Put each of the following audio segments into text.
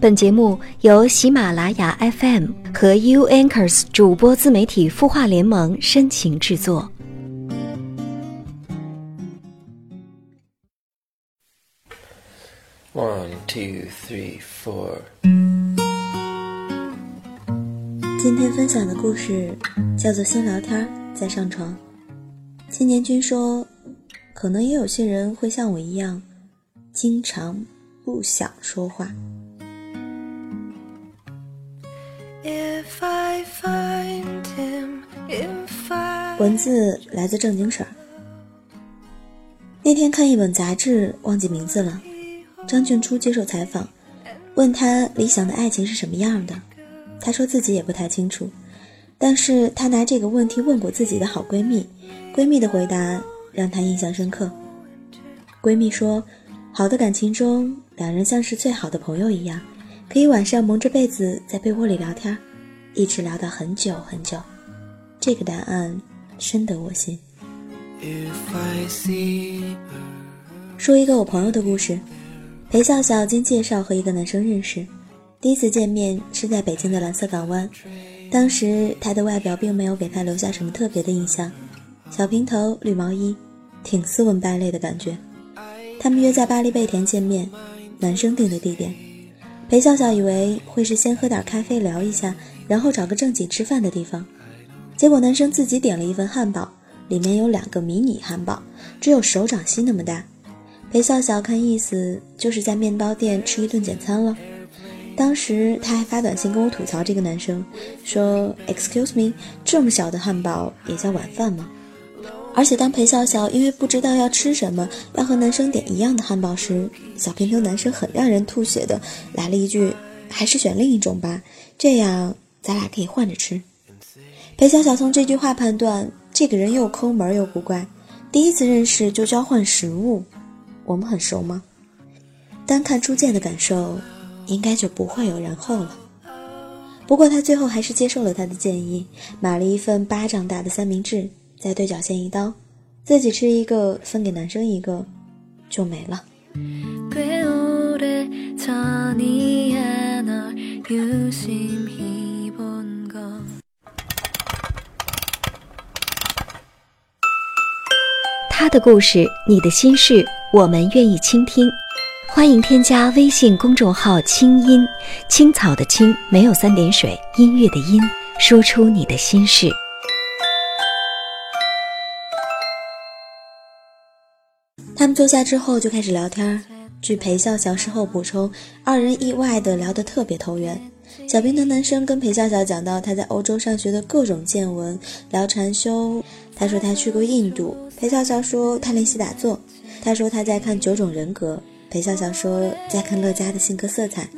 本节目由喜马拉雅 FM 和 U Anchors 主播自媒体孵化联盟深情制作。One, two, three, four。今天分享的故事叫做“先聊天再上床”。青年君说，可能也有些人会像我一样，经常不想说话。文字来自正经事儿。那天看一本杂志，忘记名字了。张俊初接受采访，问他理想的爱情是什么样的，他说自己也不太清楚，但是他拿这个问题问过自己的好闺蜜，闺蜜的回答让他印象深刻。闺蜜说，好的感情中，两人像是最好的朋友一样，可以晚上蒙着被子在被窝里聊天，一直聊到很久很久。这个答案。深得我心。说一个我朋友的故事：裴笑笑经介绍和一个男生认识，第一次见面是在北京的蓝色港湾。当时他的外表并没有给他留下什么特别的印象，小平头、绿毛衣，挺斯文败类的感觉。他们约在巴黎贝甜见面，男生定的地点。裴笑笑以为会是先喝点咖啡聊一下，然后找个正经吃饭的地方。结果男生自己点了一份汉堡，里面有两个迷你汉堡，只有手掌心那么大。裴笑笑看意思就是在面包店吃一顿简餐了。当时他还发短信跟我吐槽这个男生，说：“Excuse me，这么小的汉堡也叫晚饭吗？”而且当裴笑笑因为不知道要吃什么，要和男生点一样的汉堡时，小平头男生很让人吐血的来了一句：“还是选另一种吧，这样咱俩可以换着吃。”裴笑笑从这句话判断，这个人又抠门又古怪。第一次认识就交换食物，我们很熟吗？单看初见的感受，应该就不会有然后了。不过他最后还是接受了他的建议，买了一份巴掌大的三明治，在对角线一刀，自己吃一个，分给男生一个，就没了。他的故事，你的心事，我们愿意倾听。欢迎添加微信公众号“清音青草”的青没有三点水，音乐的音，说出你的心事。他们坐下之后就开始聊天。据裴笑笑事后补充，二人意外的聊得特别投缘。小平的男生跟裴笑笑讲到他在欧洲上学的各种见闻，聊禅修。他说他去过印度。裴笑笑说他练习打坐。他说他在看九种人格。裴笑笑说在看乐嘉的性格色彩。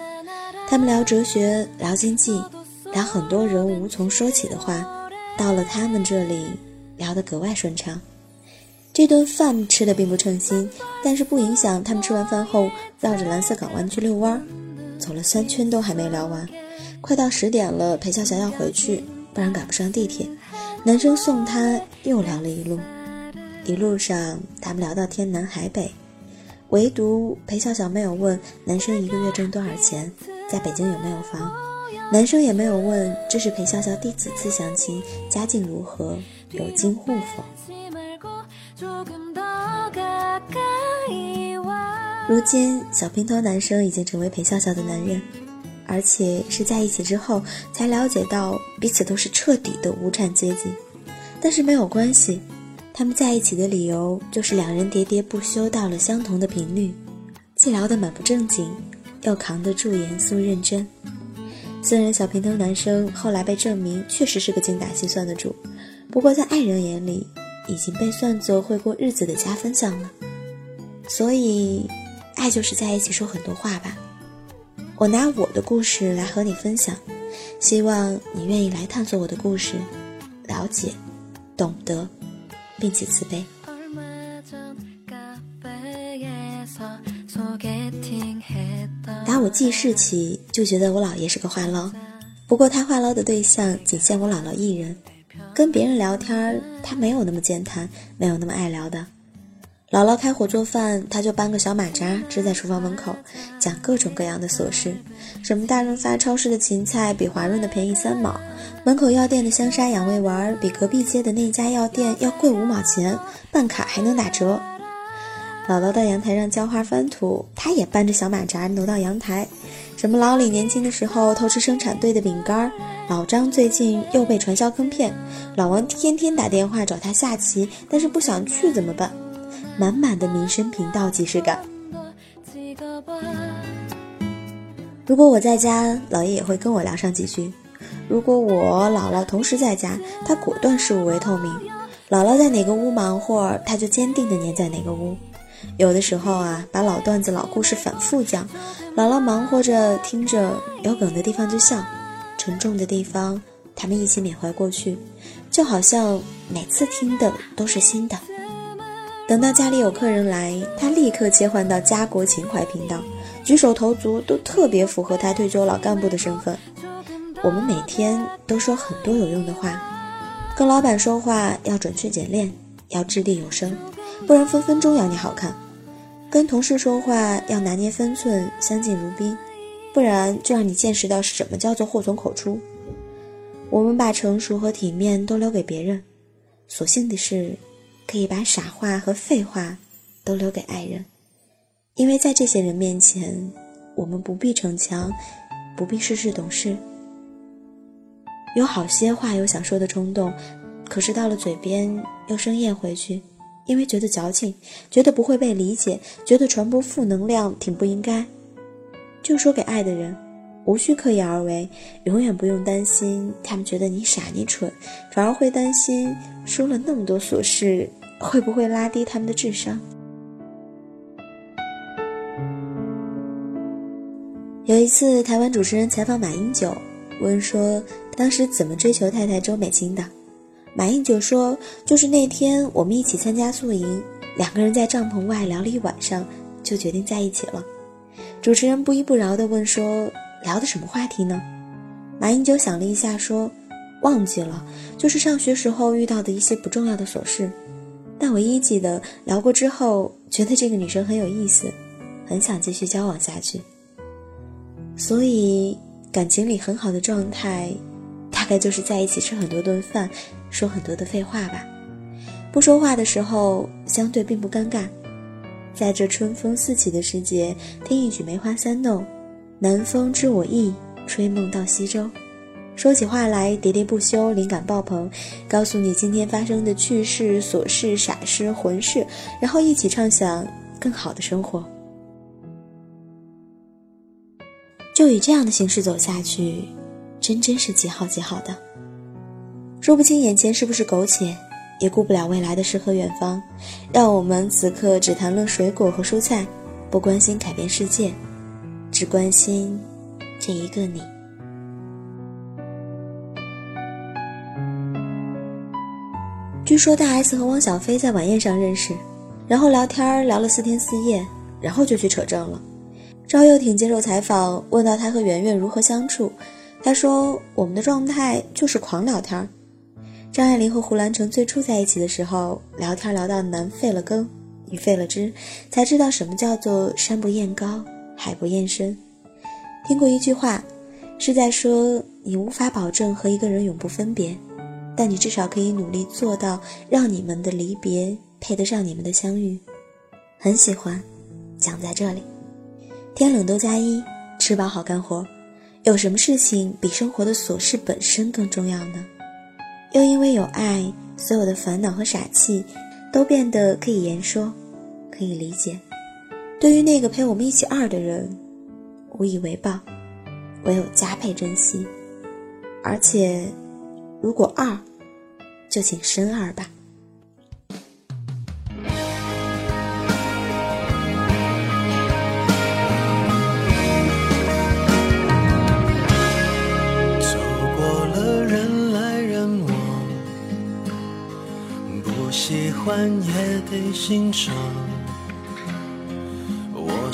他们聊哲学，聊经济，聊很多人无从说起的话。到了他们这里，聊得格外顺畅。这顿饭吃的并不称心，但是不影响他们吃完饭后绕着蓝色港湾去遛弯。走了三圈都还没聊完。快到十点了，裴笑笑要回去，不然赶不上地铁。男生送她，又聊了一路。一路上，他们聊到天南海北，唯独裴笑笑没有问男生一个月挣多少钱，在北京有没有房。男生也没有问这是裴笑笑第几次相亲，家境如何，有金户否。如今，小平头男生已经成为裴笑笑的男人。而且是在一起之后才了解到彼此都是彻底的无产阶级，但是没有关系，他们在一起的理由就是两人喋喋不休到了相同的频率，既聊得满不正经，又扛得住严肃认真。虽然小平头男生后来被证明确实是个精打细算的主，不过在爱人眼里已经被算作会过日子的加分项了。所以，爱就是在一起说很多话吧。我拿我的故事来和你分享，希望你愿意来探索我的故事，了解、懂得，并且慈悲。打我记事起，就觉得我姥爷是个话唠，不过他话唠的对象仅限我姥姥一人，跟别人聊天他没有那么健谈，没有那么爱聊的。姥姥开火做饭，他就搬个小马扎支在厨房门口，讲各种各样的琐事，什么大润发超市的芹菜比华润的便宜三毛，门口药店的香砂养胃丸比隔壁街的那家药店要贵五毛钱，办卡还能打折。姥姥到阳台上浇花翻土，他也搬着小马扎挪到阳台。什么老李年轻的时候偷吃生产队的饼干，老张最近又被传销坑骗，老王天天打电话找他下棋，但是不想去怎么办？满满的民生频道即视感。如果我在家，姥爷也会跟我聊上几句；如果我姥姥同时在家，他果断视五维透明。姥姥在哪个屋忙活，他就坚定地黏在哪个屋。有的时候啊，把老段子、老故事反复讲，姥姥忙活着听着，有梗的地方就笑，沉重的地方他们一起缅怀过去，就好像每次听的都是新的。等到家里有客人来，他立刻切换到家国情怀频道，举手投足都特别符合他退休老干部的身份。我们每天都说很多有用的话，跟老板说话要准确简练，要掷地有声。不然分分钟要你好看，跟同事说话要拿捏分寸，相敬如宾，不然就让你见识到什么叫做祸从口出。我们把成熟和体面都留给别人，所幸的是，可以把傻话和废话都留给爱人，因为在这些人面前，我们不必逞强，不必事事懂事。有好些话有想说的冲动，可是到了嘴边又生咽回去。因为觉得矫情，觉得不会被理解，觉得传播负能量挺不应该，就说给爱的人，无需刻意而为，永远不用担心他们觉得你傻你蠢，反而会担心说了那么多琐事，会不会拉低他们的智商。有一次，台湾主持人采访马英九，问说当时怎么追求太太周美青的。马英九说：“就是那天我们一起参加宿营，两个人在帐篷外聊了一晚上，就决定在一起了。”主持人不依不饶地问说：“聊的什么话题呢？”马英九想了一下说：“忘记了，就是上学时候遇到的一些不重要的琐事。但唯一记得聊过之后，觉得这个女生很有意思，很想继续交往下去。所以感情里很好的状态。”大概就是在一起吃很多顿饭，说很多的废话吧。不说话的时候，相对并不尴尬。在这春风四起的时节，听一曲《梅花三弄》，南风知我意，吹梦到西洲。说起话来喋喋不休，灵感爆棚，告诉你今天发生的趣事、琐事、傻事、混事，然后一起畅想更好的生活。就以这样的形式走下去。真真是极好极好的，说不清眼前是不是苟且，也顾不了未来的诗和远方，让我们此刻只谈论水果和蔬菜，不关心改变世界，只关心这一个你。据说大 S 和汪小菲在晚宴上认识，然后聊天聊了四天四夜，然后就去扯证了。赵又廷接受采访，问到他和圆圆如何相处。他说：“我们的状态就是狂聊天。”张爱玲和胡兰成最初在一起的时候，聊天聊到男废了根，女废了枝，才知道什么叫做山不厌高，海不厌深。听过一句话，是在说你无法保证和一个人永不分别，但你至少可以努力做到让你们的离别配得上你们的相遇。很喜欢，讲在这里。天冷都加衣，吃饱好干活。有什么事情比生活的琐事本身更重要呢？又因为有爱，所有的烦恼和傻气都变得可以言说，可以理解。对于那个陪我们一起二的人，无以为报，唯有加倍珍惜。而且，如果二，就请深二吧。喜欢也得欣赏。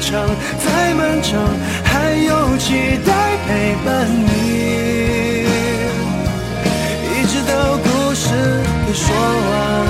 长，再漫长，还有期待陪伴你，一直到故事给说完。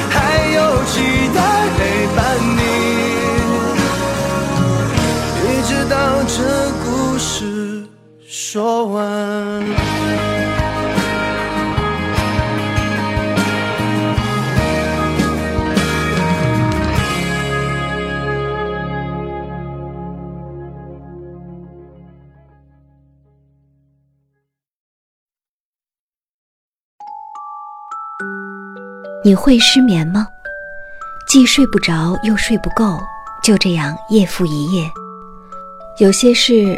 说完。你会失眠吗？既睡不着又睡不够，就这样夜复一夜。有些事，